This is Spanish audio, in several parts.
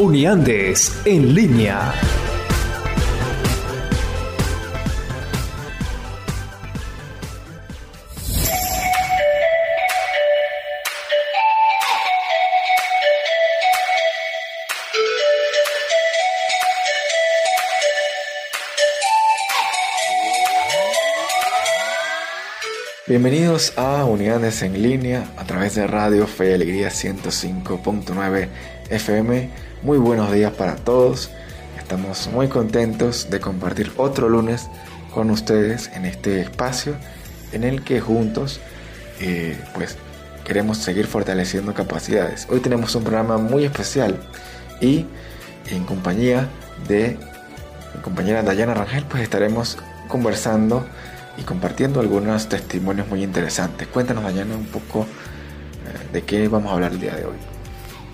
Uniandes en línea. Bienvenidos a Unidades en línea a través de Radio Fe y Alegría 105.9 FM. Muy buenos días para todos. Estamos muy contentos de compartir otro lunes con ustedes en este espacio en el que juntos eh, pues queremos seguir fortaleciendo capacidades. Hoy tenemos un programa muy especial y en compañía de compañera Dayana Rangel pues estaremos conversando y compartiendo algunos testimonios muy interesantes. Cuéntanos, Dayana, un poco eh, de qué vamos a hablar el día de hoy.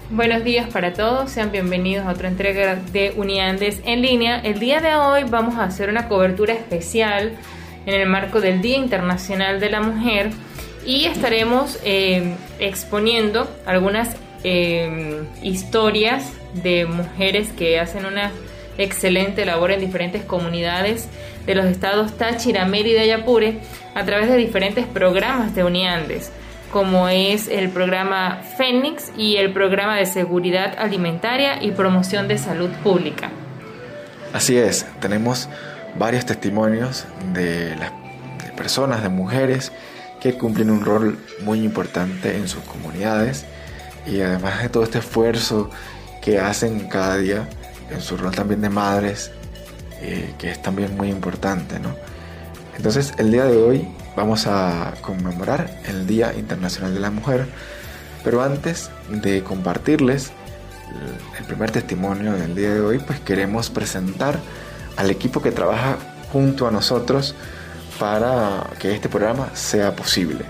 Buenos días para todos, sean bienvenidos a otra entrega de Uniandes en línea. El día de hoy vamos a hacer una cobertura especial en el marco del Día Internacional de la Mujer y estaremos eh, exponiendo algunas eh, historias de mujeres que hacen una excelente labor en diferentes comunidades de los estados Táchira, Mérida y Apure a través de diferentes programas de Uniandes, como es el programa Fénix y el programa de seguridad alimentaria y promoción de salud pública. Así es, tenemos varios testimonios de las personas, de mujeres que cumplen un rol muy importante en sus comunidades y además de todo este esfuerzo que hacen cada día en su rol también de madres, eh, que es también muy importante, ¿no? Entonces, el día de hoy vamos a conmemorar el Día Internacional de la Mujer, pero antes de compartirles el primer testimonio del día de hoy, pues queremos presentar al equipo que trabaja junto a nosotros para que este programa sea posible.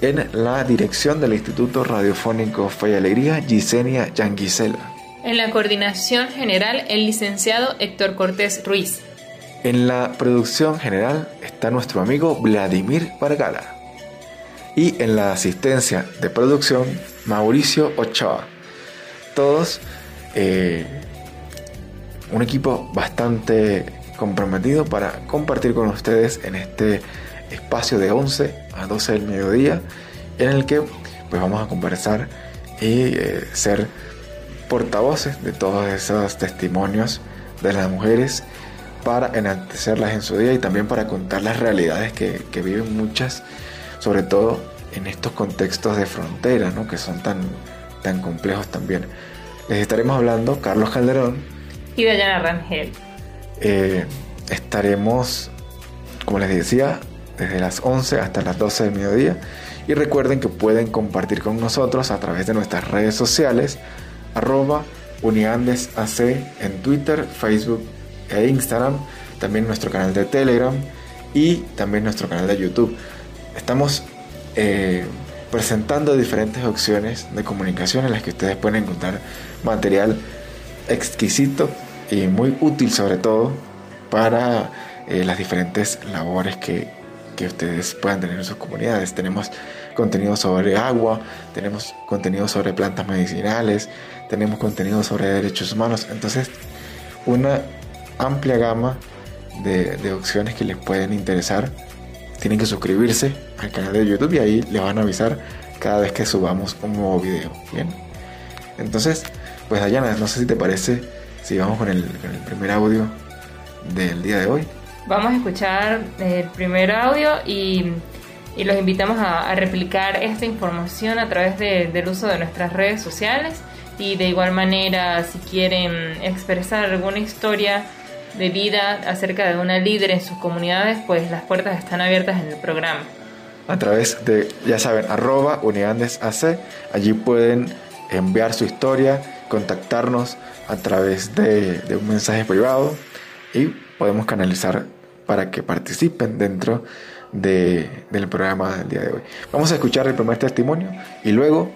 En la dirección del Instituto Radiofónico Fe Gisenia Yanguisela. En la coordinación general, el licenciado Héctor Cortés Ruiz. En la producción general está nuestro amigo Vladimir Vargara. Y en la asistencia de producción, Mauricio Ochoa. Todos eh, un equipo bastante comprometido para compartir con ustedes en este espacio de 11 a 12 del mediodía, en el que pues vamos a conversar y eh, ser portavoces de todos esos testimonios de las mujeres para enaltecerlas en su día y también para contar las realidades que, viven muchas, sobre todo en estos contextos de frontera, ¿no? que son tan, tan complejos también. Les estaremos hablando Carlos Calderón y Dayana Rangel. Eh, estaremos, como les decía, desde las 11 hasta las 12 del mediodía. Y recuerden que pueden compartir con nosotros a través de nuestras redes sociales arroba uniandesac en Twitter, Facebook e Instagram, también nuestro canal de Telegram y también nuestro canal de YouTube. Estamos eh, presentando diferentes opciones de comunicación en las que ustedes pueden encontrar material exquisito y muy útil sobre todo para eh, las diferentes labores que, que ustedes puedan tener en sus comunidades. Tenemos contenido sobre agua, tenemos contenido sobre plantas medicinales, tenemos contenido sobre derechos humanos. Entonces, una amplia gama de, opciones que les pueden interesar. Tienen que suscribirse al canal de YouTube y ahí les van a avisar cada vez que subamos un nuevo video. Bien. Entonces, pues Dayana, no sé si te parece si vamos con el, primer audio del día de hoy. Vamos a escuchar el primer audio y, los invitamos a, replicar esta información a través del uso de nuestras redes sociales y de igual manera si quieren expresar alguna historia de vida acerca de una líder en sus comunidades, pues las puertas están abiertas en el programa. A través de, ya saben, arroba uniandesac, allí pueden enviar su historia contactarnos a través de, un mensaje privado y podemos canalizar para que participen dentro del programa del día de hoy. Vamos a escuchar el primer testimonio y luego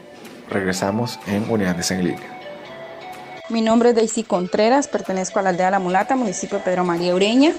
regresamos en Unidades en Línea. Mi nombre es Daisy Contreras, pertenezco a la aldea La Mulata, municipio de Pedro María Ureña.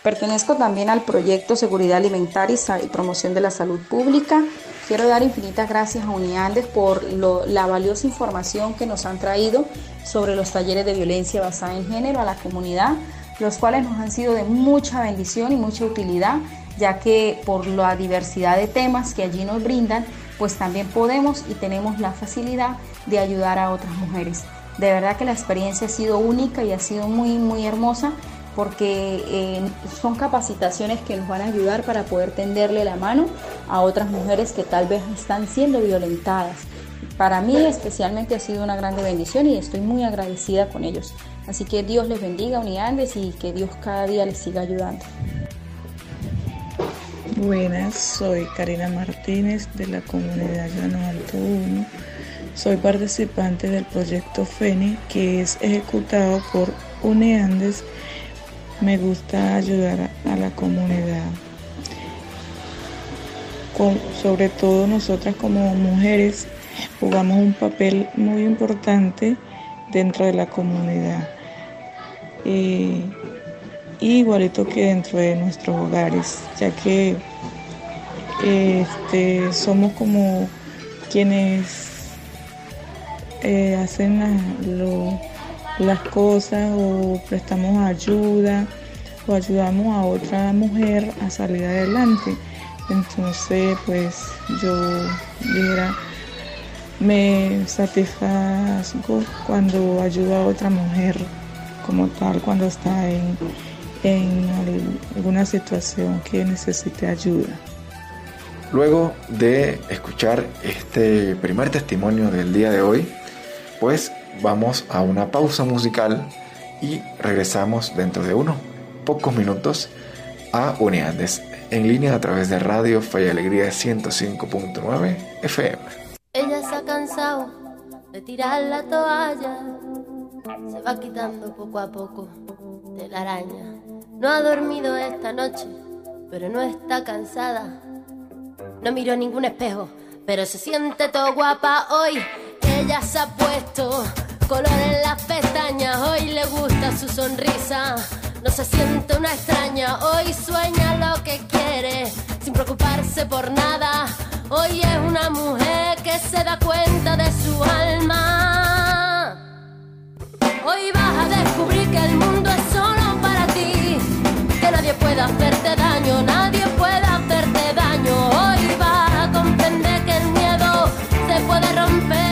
Pertenezco también al proyecto Seguridad Alimentaria y Promoción de la Salud Pública. Quiero dar infinitas gracias a Uniandes por la valiosa información que nos han traído sobre los talleres de violencia basada en género a la comunidad, los cuales nos han sido de mucha bendición y mucha utilidad, ya que por la diversidad de temas que allí nos brindan, pues también podemos y tenemos la facilidad de ayudar a otras mujeres. De verdad que la experiencia ha sido única y ha sido muy, muy hermosa porque eh, son capacitaciones que nos van a ayudar para poder tenderle la mano a otras mujeres que tal vez están siendo violentadas. Para mí especialmente ha sido una grande bendición y estoy muy agradecida con ellos. Así que Dios les bendiga, Unidades, y que Dios cada día les siga ayudando. Buenas, soy Karina Martínez de la comunidad Llano Alto 1. Soy participante del proyecto FENI que es ejecutado por UNEANDES me gusta ayudar a la comunidad. sobre todo nosotras como mujeres jugamos un papel muy importante dentro de la comunidad. Eh, igualito que dentro de nuestros hogares, ya que este, somos como quienes eh, hacen lo, las cosas o prestamos ayuda o ayudamos a otra mujer a salir adelante. Entonces, pues yo dijera, me satisfazgo cuando ayudo a otra mujer como tal, cuando está en, en alguna situación que necesite ayuda. Luego de escuchar este primer testimonio del día de hoy, pues vamos a una pausa musical y regresamos dentro de unos pocos minutos a Uniandes en línea a través de Radio Fe y Alegría 105.9 FM. Ella se ha cansado de tirar la toalla, se va quitando poco a poco de la araña. No ha dormido esta noche, pero no está cansada. No miró ningún espejo, pero se siente todo guapa hoy. Ella se ha puesto color en las pestañas, hoy le gusta su sonrisa. No se siente una extraña, hoy sueña lo que quiere, sin preocuparse por nada. Hoy es una mujer que se da cuenta de su alma. Hoy vas a descubrir que el mundo es solo para ti, que nadie puede hacerte daño, nadie puede hacerte daño. Hoy vas a comprender que el miedo se puede romper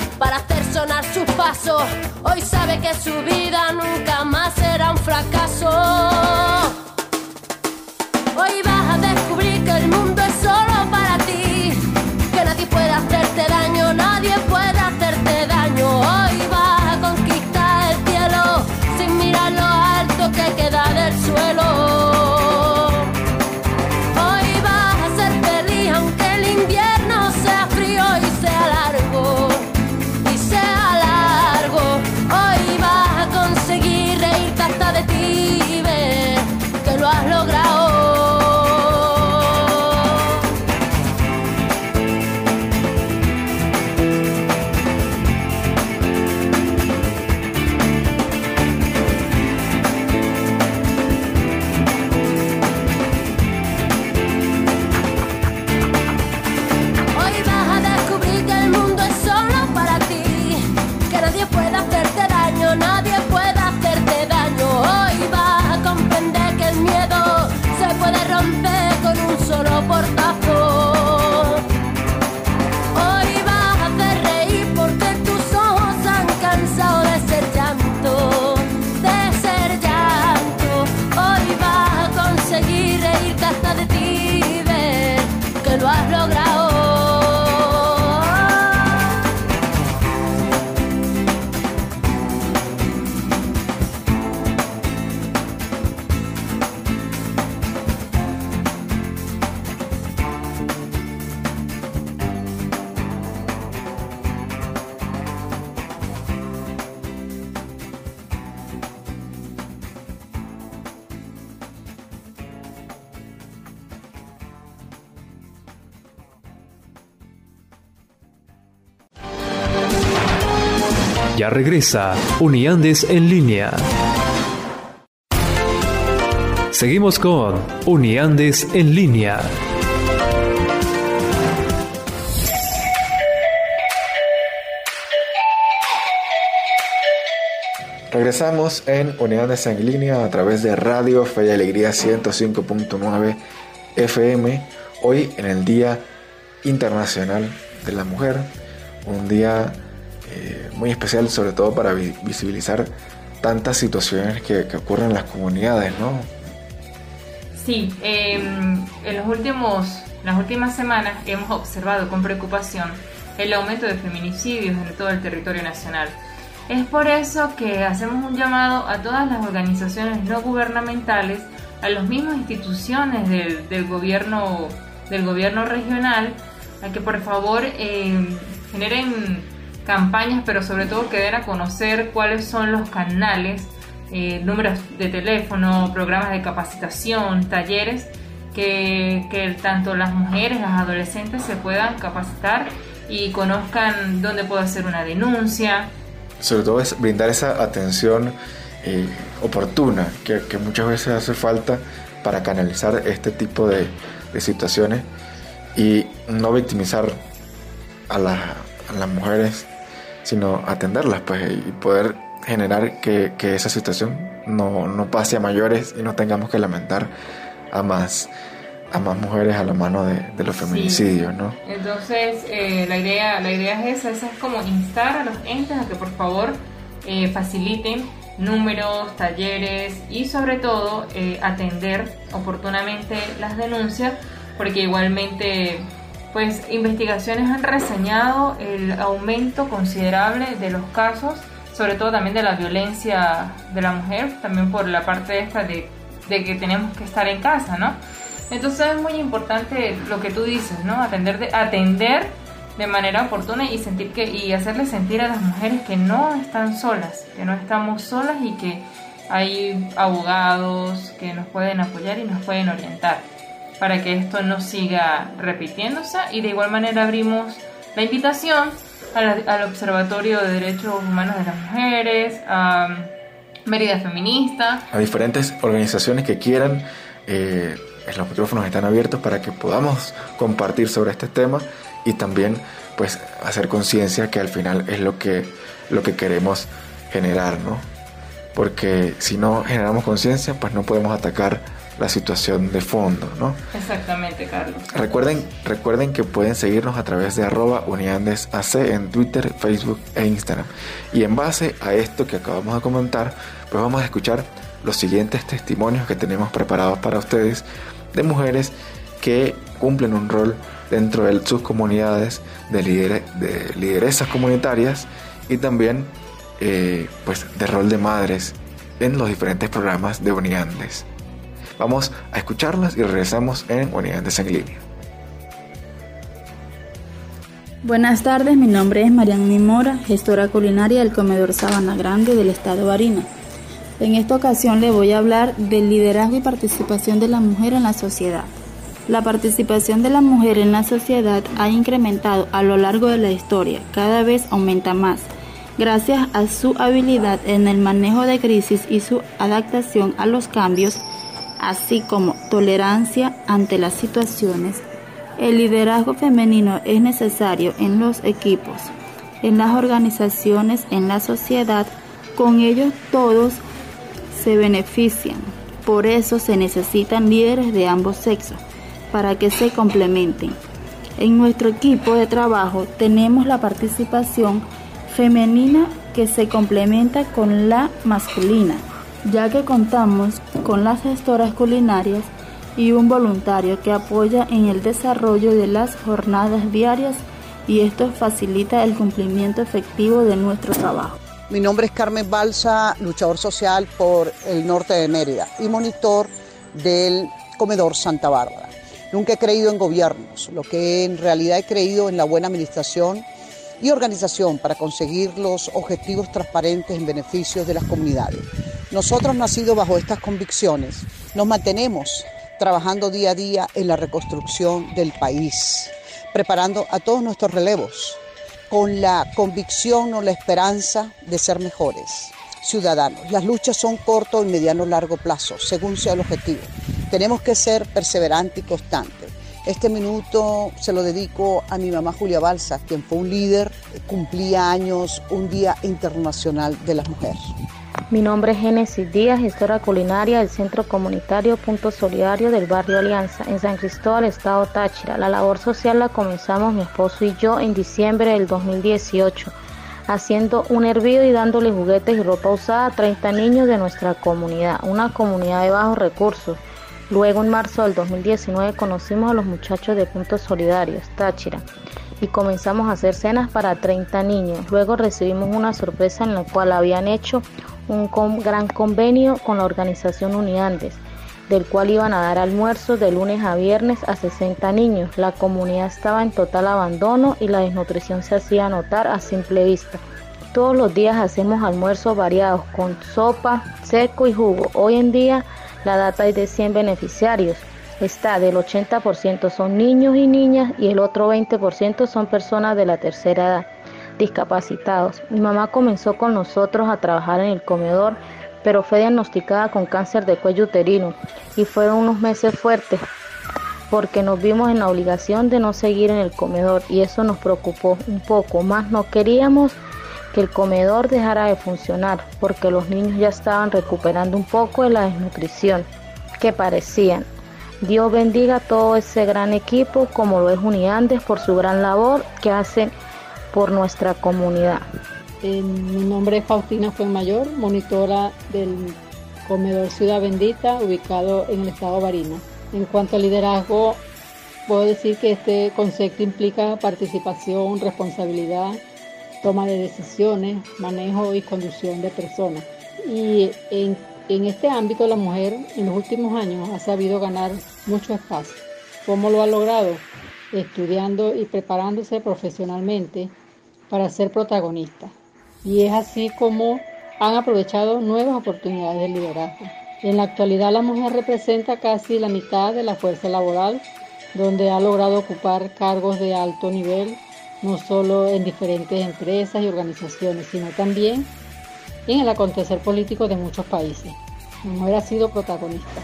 para hacer sonar sus pasos. Hoy sabe que su vida nunca más regresa Uniandes en línea. Seguimos con Uniandes en línea. Regresamos en Unidades en línea a través de Radio Fe y Alegría 105.9 FM, hoy en el Día Internacional de la Mujer, un día eh, muy especial sobre todo para visibilizar tantas situaciones que, ocurren en las comunidades, ¿no? Sí, em, en los últimos, las últimas semanas hemos observado con preocupación el aumento de feminicidios en todo el territorio nacional. Es por eso que hacemos un llamado a todas las organizaciones no gubernamentales, a las mismas instituciones del, gobierno, del gobierno regional, a que por favor eh, generen campañas, pero sobre todo que den a conocer cuáles son los canales, eh, números de teléfono, programas de capacitación, talleres, que, que tanto las mujeres, las adolescentes se puedan capacitar y conozcan dónde puedo hacer una denuncia, sobre todo es brindar esa atención eh, oportuna que, muchas veces hace falta para canalizar este tipo de, situaciones y no victimizar a, las mujeres, sino atenderlas pues, y poder generar que, esa situación no, no, pase a mayores y no tengamos que lamentar a más a más mujeres a la mano de, los feminicidios, ¿no? Entonces, eh, la, idea, la idea es esa, esa es como instar a los entes a que por favor eh, faciliten números, talleres y sobre todo eh, atender oportunamente las denuncias, porque igualmente pues investigaciones han reseñado el aumento considerable de los casos, sobre todo también de la violencia de la mujer, también por la parte esta de, de que tenemos que estar en casa, ¿no? Entonces es muy importante lo que tú dices, ¿no? Atender de, atender de manera oportuna y sentir que y hacerle sentir a las mujeres que no están solas, que no estamos solas y que hay abogados que nos pueden apoyar y nos pueden orientar para que esto no siga repitiéndose y de igual manera abrimos la invitación al Observatorio de Derechos Humanos de las Mujeres, a Mérida Feminista, a diferentes organizaciones que quieran eh, los micrófonos están abiertos para que podamos compartir sobre este tema y también pues hacer conciencia que al final es lo que, lo que queremos generar, ¿no? Porque si no generamos conciencia, pues no podemos atacar la situación de fondo, ¿no? Exactamente, Carlos. Recuerden, recuerden que pueden seguirnos a través de arroba uniandesac en Twitter, Facebook e Instagram. Y en base a esto que acabamos de comentar, pues vamos a escuchar los siguientes testimonios que tenemos preparados para ustedes de mujeres que cumplen un rol dentro de sus comunidades de, de lideresas comunitarias y también eh, pues de rol de madres en los diferentes programas de Uniandes. Vamos a escucharlas y regresamos en Uniandes en línea. Buenas tardes, mi nombre es Marian Mora, gestora culinaria del comedor Sabana Grande del estado Barina. En esta ocasión le voy a hablar del liderazgo y participación de la mujer en la sociedad. La participación de la mujer en la sociedad ha incrementado a lo largo de la historia, cada vez aumenta más, gracias a su habilidad en el manejo de crisis y su adaptación a los cambios, así como tolerancia ante las situaciones. El liderazgo femenino es necesario en los equipos, en las organizaciones, en la sociedad, con ellos todos se benefician. Por eso se necesitan líderes de ambos sexos para que se complementen. En nuestro equipo de trabajo tenemos la participación femenina que se complementa con la masculina, ya que contamos con las gestoras culinarias y un voluntario que apoya en el desarrollo de las jornadas diarias y esto facilita el cumplimiento efectivo de nuestro trabajo. Mi nombre es Carmen Balsa, luchador social por el norte de Mérida y monitor del comedor Santa Bárbara. Nunca he creído en gobiernos, lo que en realidad he creído en la buena administración y organización para conseguir los objetivos transparentes en beneficio de las comunidades. Nosotros, nacidos bajo estas convicciones, nos mantenemos trabajando día a día en la reconstrucción del país, preparando a todos nuestros relevos con la convicción o la esperanza de ser mejores ciudadanos. Las luchas son corto y mediano largo plazo, según sea el objetivo. Tenemos que ser perseverantes y constantes. Este minuto se lo dedico a mi mamá Julia Balsa, quien fue un líder, cumplía años un Día Internacional de las Mujeres. Mi nombre es Génesis Díaz, gestora culinaria del Centro Comunitario Punto Solidario del Barrio Alianza, en San Cristóbal, Estado Táchira. La labor social la comenzamos mi esposo y yo en diciembre del 2018, haciendo un hervido y dándole juguetes y ropa usada a 30 niños de nuestra comunidad, una comunidad de bajos recursos Luego en marzo del 2019 conocimos a los muchachos de Puntos Solidarios, Táchira, y comenzamos a hacer cenas para 30 niños. Luego recibimos una sorpresa en la cual habían hecho un gran convenio con la organización Uniandes, del cual iban a dar almuerzos de lunes a viernes a 60 niños. La comunidad estaba en total abandono y la desnutrición se hacía notar a simple vista. Todos los días hacemos almuerzos variados con sopa, seco y jugo. Hoy en día la data es de 100 beneficiarios. Está del 80% son niños y niñas y el otro 20% son personas de la tercera edad, discapacitados. Mi mamá comenzó con nosotros a trabajar en el comedor, pero fue diagnosticada con cáncer de cuello uterino y fueron unos meses fuertes porque nos vimos en la obligación de no seguir en el comedor y eso nos preocupó un poco más. No queríamos que el comedor dejara de funcionar porque los niños ya estaban recuperando un poco de la desnutrición que parecían. Dios bendiga a todo ese gran equipo como lo es Uniandes por su gran labor que hacen por nuestra comunidad. mi nombre es Faustina Fuenmayor, monitora del comedor Ciudad Bendita ubicado en el estado Barina. En cuanto al liderazgo, puedo decir que este concepto implica participación, responsabilidad, toma de decisiones, manejo y conducción de personas. Y en, este ámbito la mujer en los últimos años ha sabido ganar mucho espacio. ¿Cómo lo ha logrado? Estudiando y preparándose profesionalmente para ser protagonista. Y es así como han aprovechado nuevas oportunidades de liderazgo. En la actualidad la mujer representa casi la mitad de la fuerza laboral, donde ha logrado ocupar cargos de alto nivel no solo en diferentes empresas y organizaciones, sino también en el acontecer político de muchos países. La mujer ha sido protagonista,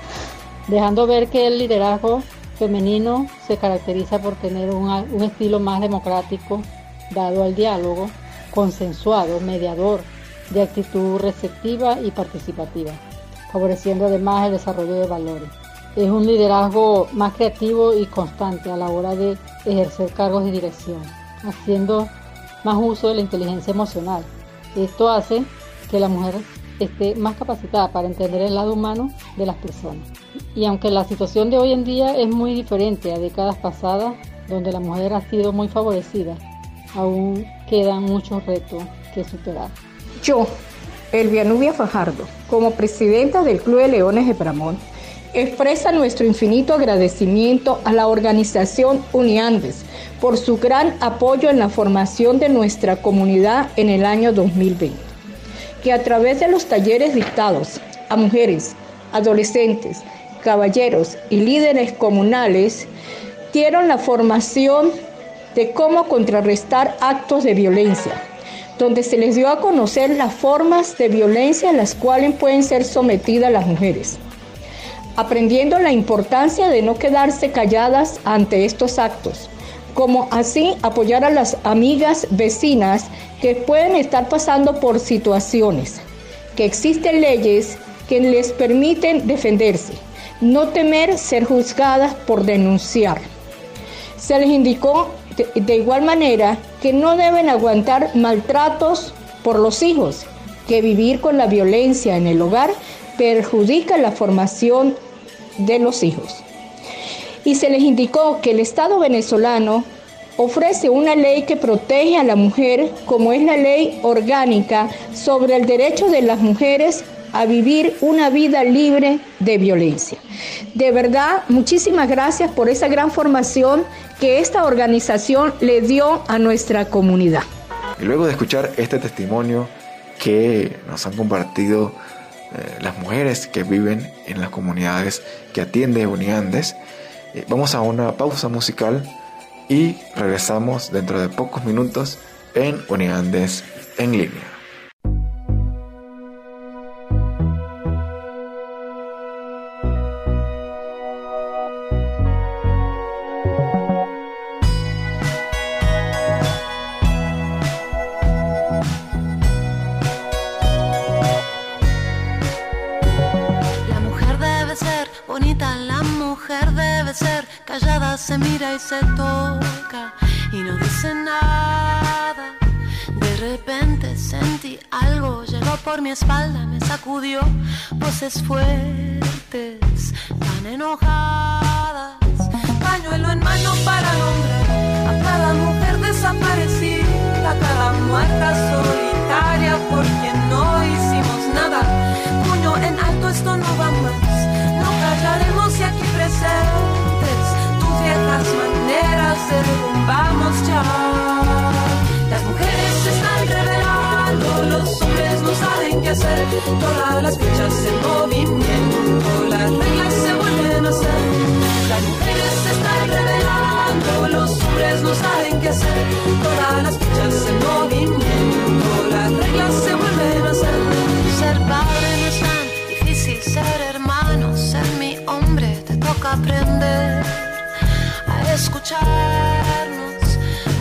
dejando ver que el liderazgo femenino se caracteriza por tener un, estilo más democrático, dado al diálogo, consensuado, mediador, de actitud receptiva y participativa, favoreciendo además el desarrollo de valores. Es un liderazgo más creativo y constante a la hora de ejercer cargos de dirección haciendo más uso de la inteligencia emocional. Esto hace que la mujer esté más capacitada para entender el lado humano de las personas. Y aunque la situación de hoy en día es muy diferente a décadas pasadas, donde la mujer ha sido muy favorecida, aún quedan muchos retos que superar. Yo, Elvia Nubia Fajardo, como presidenta del Club de Leones de Bramón, expresa nuestro infinito agradecimiento a la organización Uniandes por su gran apoyo en la formación de nuestra comunidad en el año 2020, que a través de los talleres dictados a mujeres, adolescentes, caballeros y líderes comunales, dieron la formación de cómo contrarrestar actos de violencia, donde se les dio a conocer las formas de violencia a las cuales pueden ser sometidas las mujeres, aprendiendo la importancia de no quedarse calladas ante estos actos, como así apoyar a las amigas vecinas que pueden estar pasando por situaciones, que existen leyes que les permiten defenderse, no temer ser juzgadas por denunciar. Se les indicó de, igual manera que no deben aguantar maltratos por los hijos, que vivir con la violencia en el hogar perjudica la formación de los hijos y se les indicó que el Estado venezolano ofrece una ley que protege a la mujer, como es la ley orgánica sobre el derecho de las mujeres a vivir una vida libre de violencia. De verdad, muchísimas gracias por esa gran formación que esta organización le dio a nuestra comunidad. Y luego de escuchar este testimonio que nos han compartido eh, las mujeres que viven en las comunidades que atiende Uniandes, eh, vamos a una pausa musical y regresamos dentro de pocos minutos en Uniandes en línea. No saben qué hacer. Todas las fichas en movimiento, las reglas se vuelven a hacer. Ser padre no es tan difícil, ser hermano, ser mi hombre, te toca aprender escucharnos.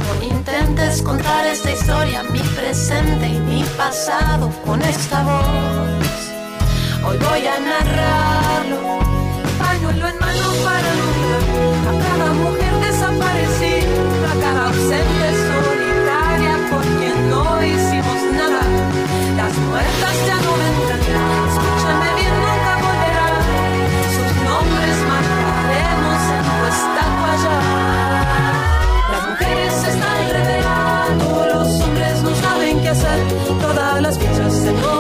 No intentes contar esta historia, mi presente y mi pasado con esta voz. Hoy voy a narrarlo, pañuelo en mano para nombrar a cada mujer Todas las fichas en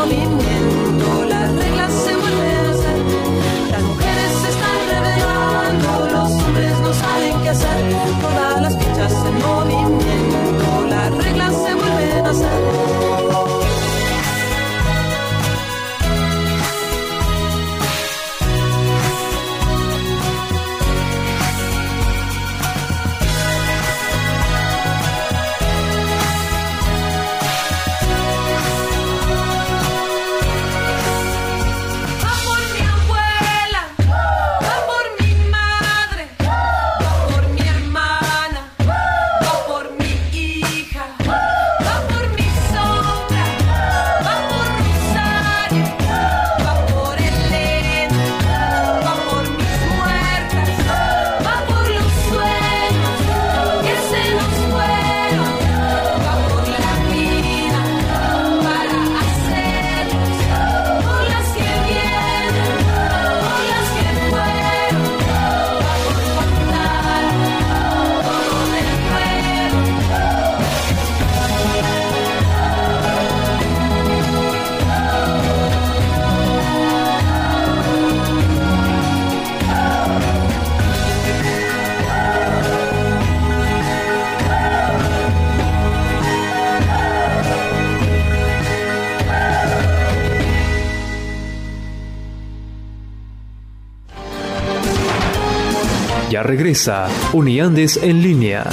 regresa Uniandes en línea.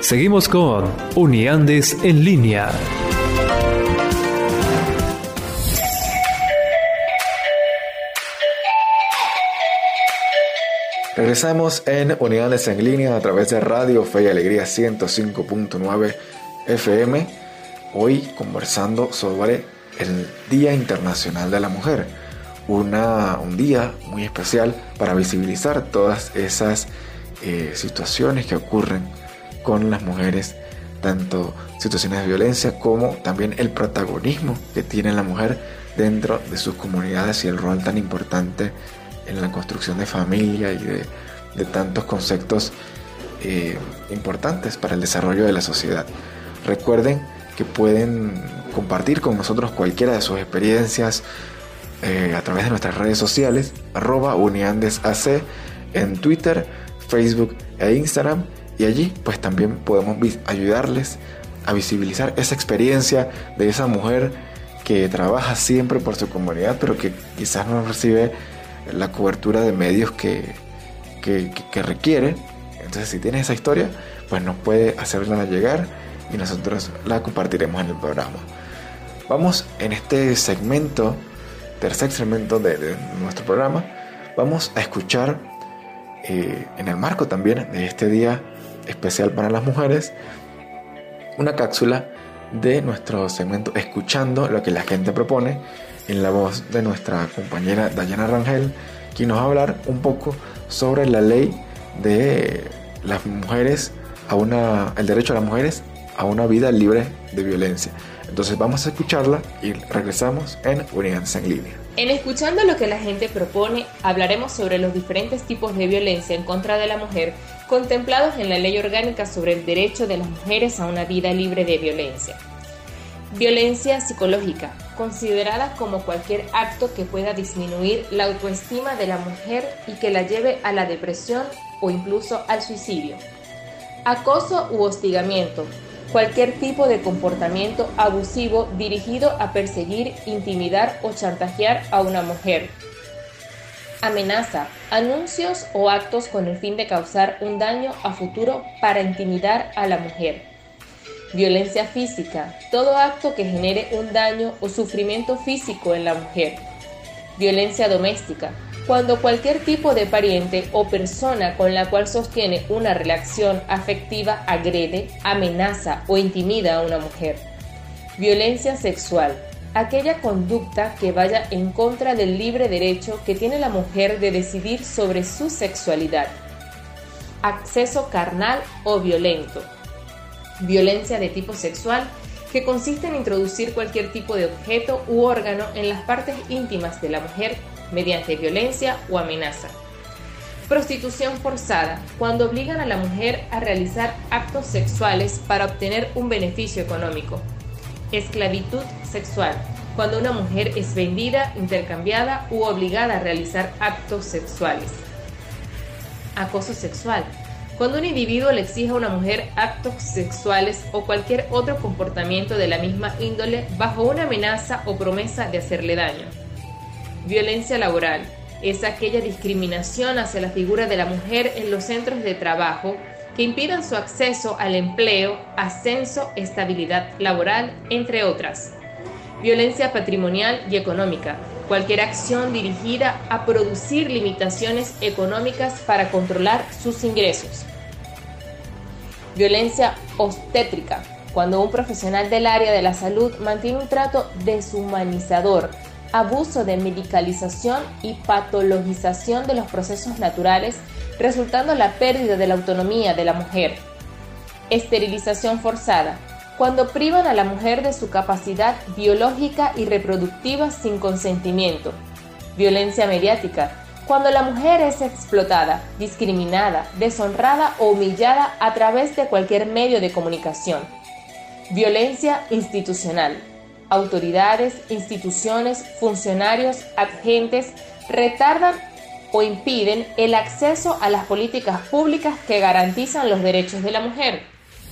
Seguimos con Uniandes en línea. Regresamos en Unidades en línea a través de Radio Fe y Alegría 105.9 FM. Hoy conversando sobre el Día Internacional de la Mujer una, un día muy especial para visibilizar todas esas eh, situaciones que ocurren con las mujeres, tanto situaciones de violencia como también el protagonismo que tiene la mujer dentro de sus comunidades y el rol tan importante en la construcción de familia y de, tantos conceptos eh, importantes para el desarrollo de la sociedad. Recuerden que pueden compartir con nosotros cualquiera de sus experiencias, eh, a través de nuestras redes sociales, arroba uniandesac en Twitter, Facebook e Instagram. Y allí pues también podemos ayudarles a visibilizar esa experiencia de esa mujer que trabaja siempre por su comunidad, pero que quizás no recibe la cobertura de medios que, que, que requiere. Entonces si tienes esa historia, pues nos puede hacerla llegar y nosotros la compartiremos en el programa. Vamos en este segmento, tercer segmento de, nuestro programa, vamos a escuchar eh, en el marco también de este día especial para las mujeres, una cápsula de nuestro segmento Escuchando lo que la gente propone en la voz de nuestra compañera Dayana Rangel, quien nos va a hablar un poco sobre la ley de las mujeres a una el derecho a las mujeres a una vida libre de violencia. Entonces vamos a escucharla y regresamos en Unidad en línea. En Escuchando lo que la gente propone, hablaremos sobre los diferentes tipos de violencia en contra de la mujer contemplados en la Ley Orgánica sobre el Derecho de las Mujeres a una Vida Libre de Violencia. Violencia psicológica, considerada como cualquier acto que pueda disminuir la autoestima de la mujer y que la lleve a la depresión o incluso al suicidio. Acoso u hostigamiento, cualquier tipo de comportamiento abusivo dirigido a perseguir, intimidar o chantajear a una mujer. Amenaza, anuncios o actos con el fin de causar un daño a futuro para intimidar a la mujer. Violencia física, todo acto que genere un daño o sufrimiento físico en la mujer. Violencia doméstica, cuando cualquier tipo de pariente o persona con la cual sostiene una relación afectiva agrede, amenaza o intimida a una mujer. Violencia sexual, aquella conducta que vaya en contra del libre derecho que tiene la mujer de decidir sobre su sexualidad. Acceso carnal o violento. Violencia de tipo sexual que consiste en introducir cualquier tipo de objeto u órgano en las partes íntimas de la mujer mediante violencia o amenaza. Prostitución forzada, cuando obligan a la mujer a realizar actos sexuales para obtener un beneficio económico. Esclavitud sexual, cuando una mujer es vendida, intercambiada u obligada a realizar actos sexuales. Acoso sexual, cuando un individuo le exige a una mujer actos sexuales o cualquier otro comportamiento de la misma índole bajo una amenaza o promesa de hacerle daño. Violencia laboral es aquella discriminación hacia la figura de la mujer en los centros de trabajo que impidan su acceso al empleo, ascenso, estabilidad laboral, entre otras. Violencia patrimonial y económica, cualquier acción dirigida a producir limitaciones económicas para controlar sus ingresos. Violencia obstétrica, cuando un profesional del área de la salud mantiene un trato deshumanizador abuso de medicalización y patologización de los procesos naturales, resultando la pérdida de la autonomía de la mujer. Esterilización forzada, cuando privan a la mujer de su capacidad biológica y reproductiva sin consentimiento. Violencia mediática, cuando la mujer es explotada, discriminada, deshonrada o humillada a través de cualquier medio de comunicación. Violencia institucional, autoridades, instituciones, funcionarios, agentes retardan o impiden el acceso a las políticas públicas que garantizan los derechos de la mujer.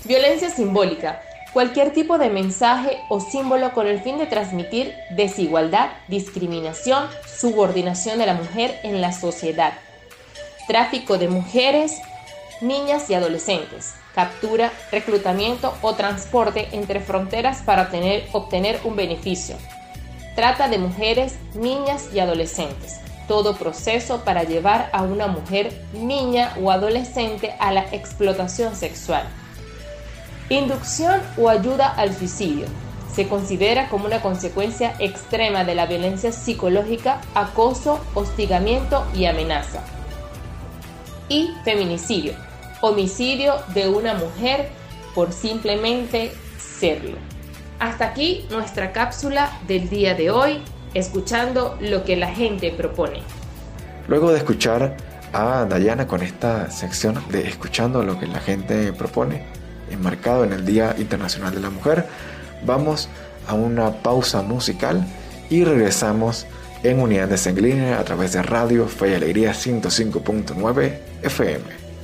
Violencia simbólica, cualquier tipo de mensaje o símbolo con el fin de transmitir desigualdad, discriminación, subordinación de la mujer en la sociedad. Tráfico de mujeres, niñas y adolescentes captura, reclutamiento o transporte entre fronteras para obtener, obtener un beneficio. Trata de mujeres, niñas y adolescentes. Todo proceso para llevar a una mujer, niña o adolescente a la explotación sexual. Inducción o ayuda al suicidio. Se considera como una consecuencia extrema de la violencia psicológica, acoso, hostigamiento y amenaza. Y feminicidio homicidio de una mujer por simplemente serlo. Hasta aquí nuestra cápsula del día de hoy, escuchando lo que la gente propone. Luego de escuchar a Dayana con esta sección de escuchando lo que la gente propone, enmarcado en el Día Internacional de la Mujer, vamos a una pausa musical y regresamos en Unidades en Línea a través de Radio Fe y Alegría 105.9 FM.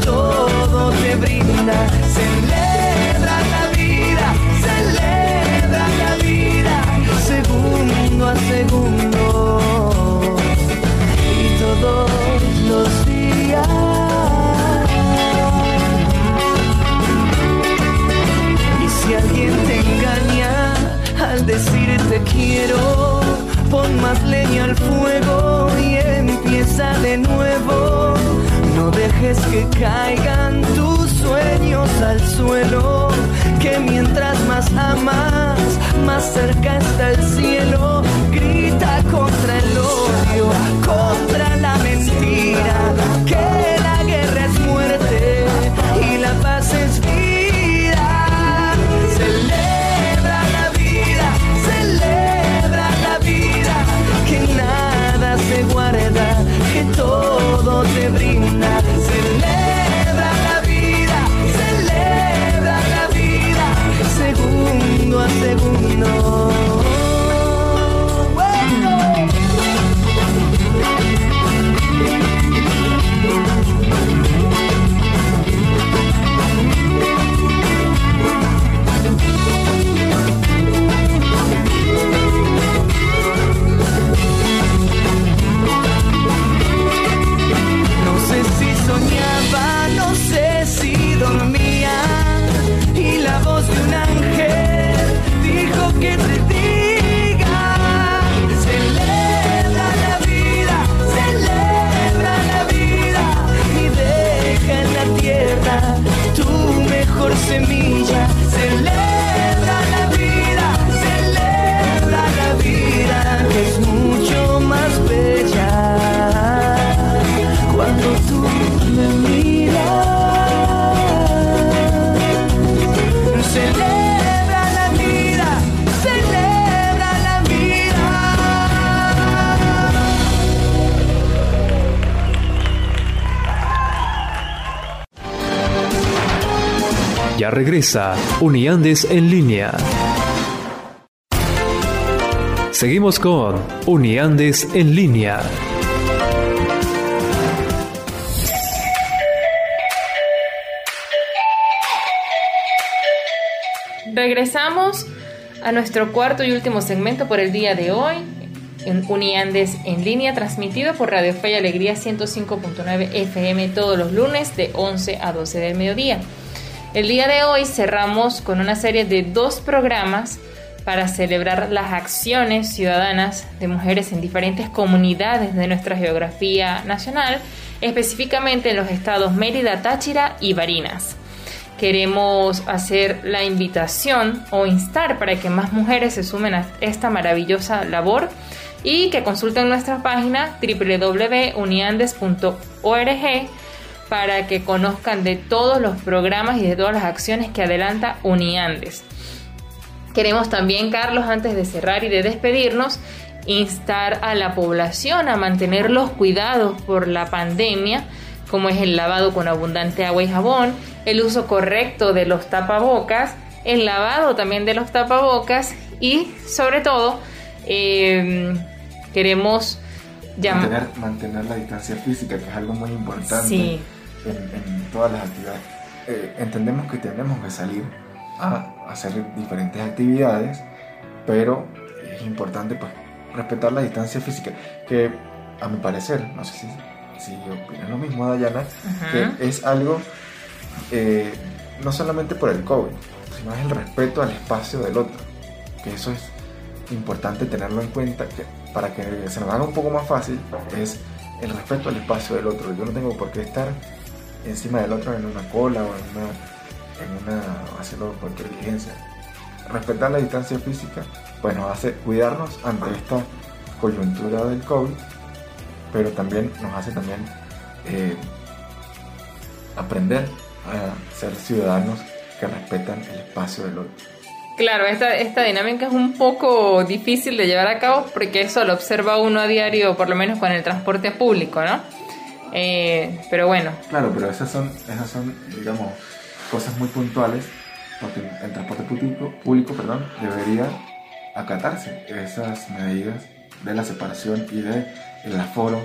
Todo te brinda. Celebra la vida, celebra la vida, segundo a segundo y todos los días. Y si alguien te engaña al decirte quiero, pon más leña al fuego y empieza de nuevo. Dejes que caigan tus sueños al suelo, que mientras más amas, más cerca está el cielo. Grita contra el odio, regresa Uniandes en línea. Seguimos con Uniandes en línea. Regresamos a nuestro cuarto y último segmento por el día de hoy en Uniandes en línea, transmitido por Radio Fe y Alegría 105.9 FM todos los lunes de 11 a 12 del mediodía. El día de hoy cerramos con una serie de dos programas para celebrar las acciones ciudadanas de mujeres en diferentes comunidades de nuestra geografía nacional, específicamente en los estados Mérida, Táchira y Barinas. Queremos hacer la invitación o instar para que más mujeres se sumen a esta maravillosa labor y que consulten nuestra página www.uniandes.org para que conozcan de todos los programas y de todas las acciones que adelanta Uniandes. Queremos también, Carlos, antes de cerrar y de despedirnos, instar a la población a mantener los cuidados por la pandemia, como es el lavado con abundante agua y jabón, el uso correcto de los tapabocas, el lavado también de los tapabocas y sobre todo eh, queremos mantener, mantener, la distancia física, que es algo muy importante sí. En, en, todas las actividades. Eh, entendemos que tenemos que salir a hacer diferentes actividades, pero es importante pues, respetar la distancia física, que a mi parecer, no sé si, si opinas lo mismo, Dayana, uh -huh. que es algo eh, no solamente por el COVID, sino es el respeto al espacio del otro, que eso es importante tenerlo en cuenta, que para que se nos haga un poco más fácil, es el respeto al espacio del otro. Yo no tengo por qué estar encima del otro en una cola o en una, en una haciendo cualquier diligencia. Respetar la distancia física, pues nos hace cuidarnos ante esta coyuntura del COVID, pero también nos hace también eh, aprender a ser ciudadanos que respetan el espacio del otro. Claro, esta, esta dinámica es un poco difícil de llevar a cabo porque eso lo observa uno a diario, por lo menos con el transporte público, ¿no? Eh, pero bueno. Claro, pero esas son, esas son, digamos, cosas muy puntuales porque el transporte público, público perdón, debería acatarse esas medidas de la separación y del el aforo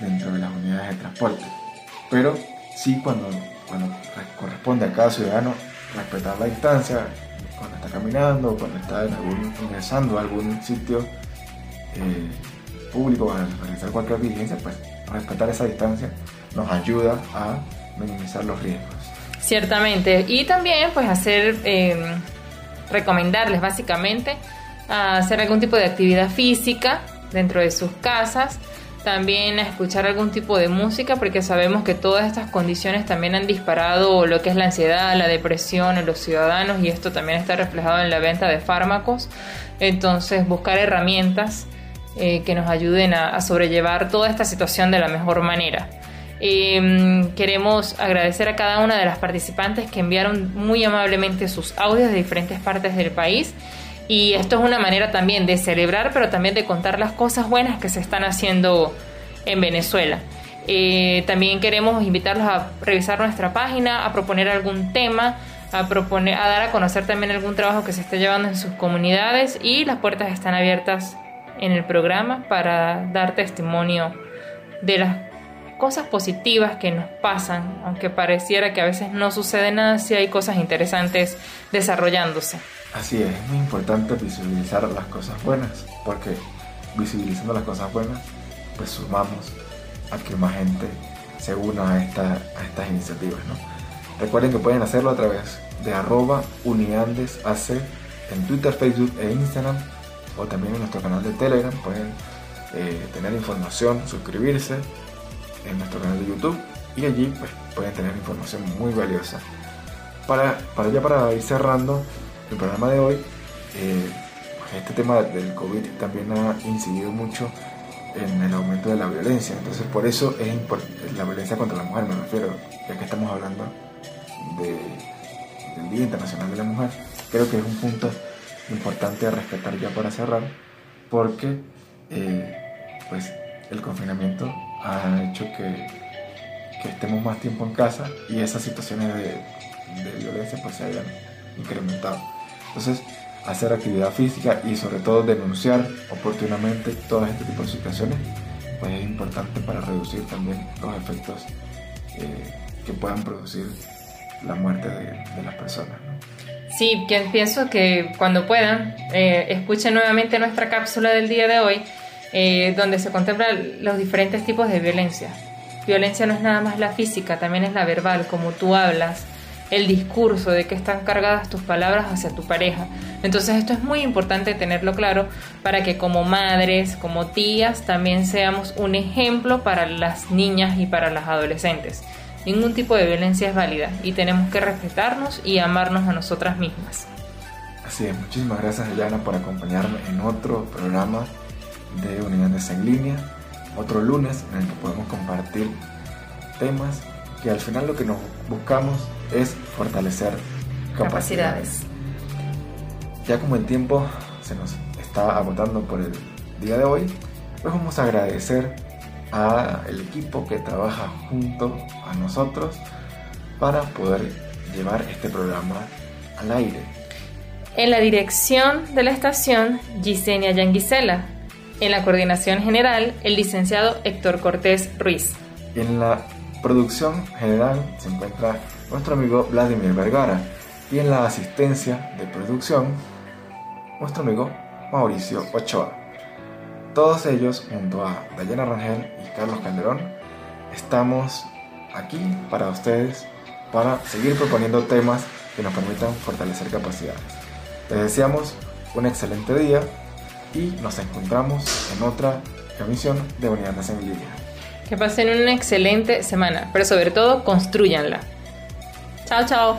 dentro de las unidades de transporte. Pero sí cuando, cuando corresponde a cada ciudadano respetar la distancia, cuando está caminando, cuando está en algún, ingresando a algún sitio eh, público para realizar cualquier diligencia, pues respetar esa distancia nos ayuda a minimizar los riesgos. Ciertamente. Y también pues hacer, eh, recomendarles básicamente hacer algún tipo de actividad física dentro de sus casas también a escuchar algún tipo de música porque sabemos que todas estas condiciones también han disparado lo que es la ansiedad, la depresión en los ciudadanos y esto también está reflejado en la venta de fármacos. Entonces buscar herramientas eh, que nos ayuden a, sobrellevar toda esta situación de la mejor manera. Em, queremos agradecer a cada una de las participantes que enviaron muy amablemente sus audios de diferentes partes del país y esto es una manera también de celebrar, pero también de contar las cosas buenas que se están haciendo en Venezuela. Eh, también queremos invitarlos a revisar nuestra página, a proponer algún tema, a, proponer, a dar a conocer también algún trabajo que se esté llevando en sus comunidades y las puertas están abiertas en el programa para dar testimonio de las cosas positivas que nos pasan, aunque pareciera que a veces no sucede nada, si hay cosas interesantes desarrollándose. Así es, es muy importante visibilizar las cosas buenas, porque visibilizando las cosas buenas, pues sumamos a que más gente se una a, esta, a estas iniciativas. ¿no? Recuerden que pueden hacerlo a través de arroba uniandesac en Twitter, Facebook e Instagram, o también en nuestro canal de Telegram. Pueden eh, tener información, suscribirse en nuestro canal de YouTube y allí pues, pueden tener información muy valiosa. Para, para ya para ir cerrando, el programa de hoy, eh, este tema del COVID también ha incidido mucho en el aumento de la violencia. Entonces, por eso es importante, la violencia contra la mujer, me refiero, ya que estamos hablando del Día Internacional de la Mujer, creo que es un punto importante respetar ya para cerrar, porque eh, pues el confinamiento ha hecho que, estemos más tiempo en casa y esas situaciones de, violencia pues se hayan incrementado. Entonces, hacer actividad física y sobre todo denunciar oportunamente todas este tipo de situaciones, pues es importante para reducir también los efectos eh, que puedan producir la muerte de, las personas. Sí, pienso que cuando puedan, eh, escuchen nuevamente nuestra cápsula del día de hoy, eh, donde se contemplan los diferentes tipos de violencia. Violencia no es nada más la física, también es la verbal, como tú hablas, el discurso, de que están cargadas tus palabras hacia tu pareja. Entonces esto es muy importante tenerlo claro para que como madres, como tías, también seamos un ejemplo para las niñas y para las adolescentes. Ningún tipo de violencia es válida y tenemos que respetarnos y amarnos a nosotras mismas. Así es, muchísimas gracias Ayana por acompañarme en otro programa de Unidades en Línea, otro lunes en el que podemos compartir temas que al final lo que nos buscamos es fortalecer capacidades. Ya como el tiempo se nos está agotando por el día de hoy, pues vamos a agradecer al equipo que trabaja junto a nosotros para poder llevar este programa al aire. En la dirección de la estación, Gisenia Yanguisela. En la coordinación general, el licenciado Héctor Cortés Ruiz. En la producción general se encuentra nuestro amigo Vladimir Vergara y en la asistencia de producción nuestro amigo Mauricio Ochoa. Todos ellos, junto a Dayana Rangel y Carlos Calderón, estamos aquí para ustedes para seguir proponiendo temas que nos permitan fortalecer capacidades. Les deseamos un excelente día y nos encontramos en otra emisión de en Línea. Que pasen una excelente semana, pero sobre todo construyanla. Chao, chao.